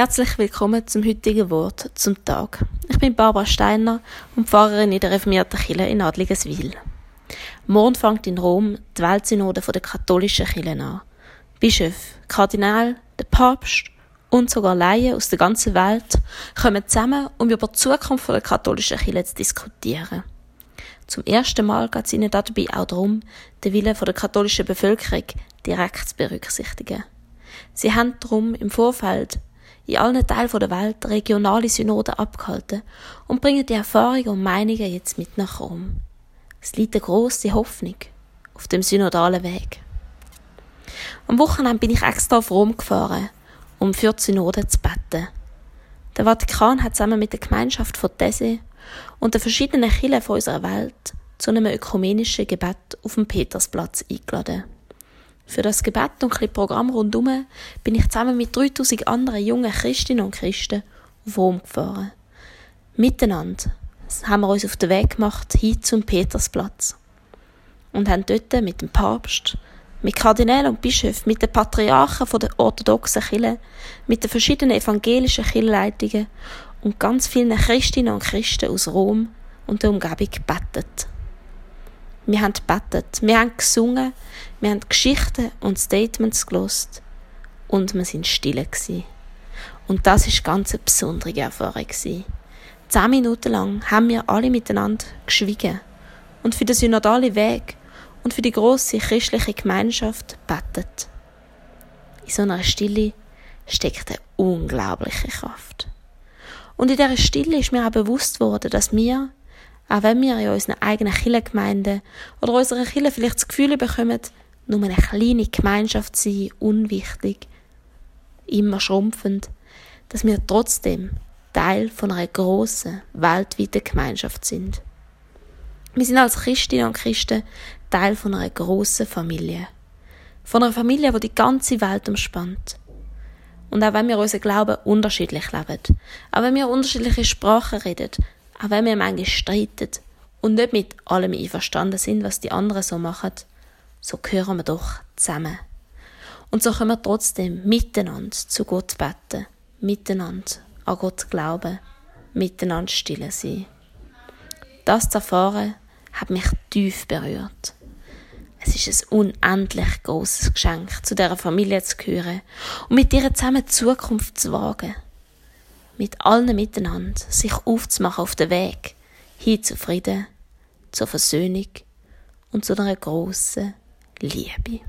Herzlich willkommen zum heutigen Wort zum Tag. Ich bin Barbara Steiner und Pfarrerin in der reformierten Kirche in Adligeswil. Morgen fängt in Rom die Weltsynode der katholischen Kirche an. Bischof, Kardinal, der Papst und sogar Laien aus der ganzen Welt kommen zusammen, um über die Zukunft der katholischen Kirche zu diskutieren. Zum ersten Mal geht es ihnen dabei auch darum, den Willen der katholischen Bevölkerung direkt zu berücksichtigen. Sie haben darum im Vorfeld in allen Teilen der Welt regionale Synoden abgehalten und bringen die Erfahrungen und Meinungen jetzt mit nach Rom. Es liegt eine grosse Hoffnung auf dem synodalen Weg. Am Wochenende bin ich extra auf Rom gefahren, um für die Synode zu beten. Der Vatikan hat zusammen mit der Gemeinschaft von Tese und den verschiedenen Kirchen unserer Welt zu einem ökumenischen Gebet auf dem Petersplatz eingeladen. Für das Gebet und ein bisschen Programm rundherum bin ich zusammen mit 3000 anderen jungen Christinnen und Christen auf Rom gefahren. Miteinander haben wir uns auf den Weg gemacht hin zum Petersplatz und haben dort mit dem Papst, mit Kardinälen und Bischöfen, mit den Patriarchen der orthodoxen Kirche, mit den verschiedenen evangelischen Kirchenleitungen und ganz vielen Christinnen und Christen aus Rom und der Umgebung gebetet. Wir haben gebetet, wir haben gesungen, wir haben Geschichten und Statements gelost und wir sind still gewesen. Und das ist ganz eine besondere Erfahrung. Zehn Minuten lang haben wir alle miteinander geschwiegen und für den synodalen Weg und für die große christliche Gemeinschaft betet. In so einer Stille steckt eine unglaubliche Kraft. Und in dieser Stille ist mir auch bewusst worden, dass wir auch wenn wir in unseren eigenen Kirchengemeinden oder unserer Kirche vielleicht das Gefühl bekommen, nur eine kleine Gemeinschaft zu sein, unwichtig, immer schrumpfend, dass wir trotzdem Teil von einer grossen, weltweiten Gemeinschaft sind. Wir sind als Christinnen und Christen Teil von einer grossen Familie. Von einer Familie, die die ganze Welt umspannt. Und auch wenn wir unseren Glauben unterschiedlich leben, auch wenn wir unterschiedliche Sprachen reden, auch wenn wir manchmal streiten und nicht mit allem einverstanden sind, was die anderen so machen, so gehören wir doch zusammen. Und so können wir trotzdem miteinander zu Gott beten, miteinander an Gott glauben, miteinander still sein. Das zu erfahren, hat mich tief berührt. Es ist ein unendlich großes Geschenk, zu dieser Familie zu gehören und mit ihr zusammen Zukunft zu wagen mit allen miteinander sich aufzumachen auf den Weg hin zu Frieden, zur Versöhnung und zu einer grossen Liebe.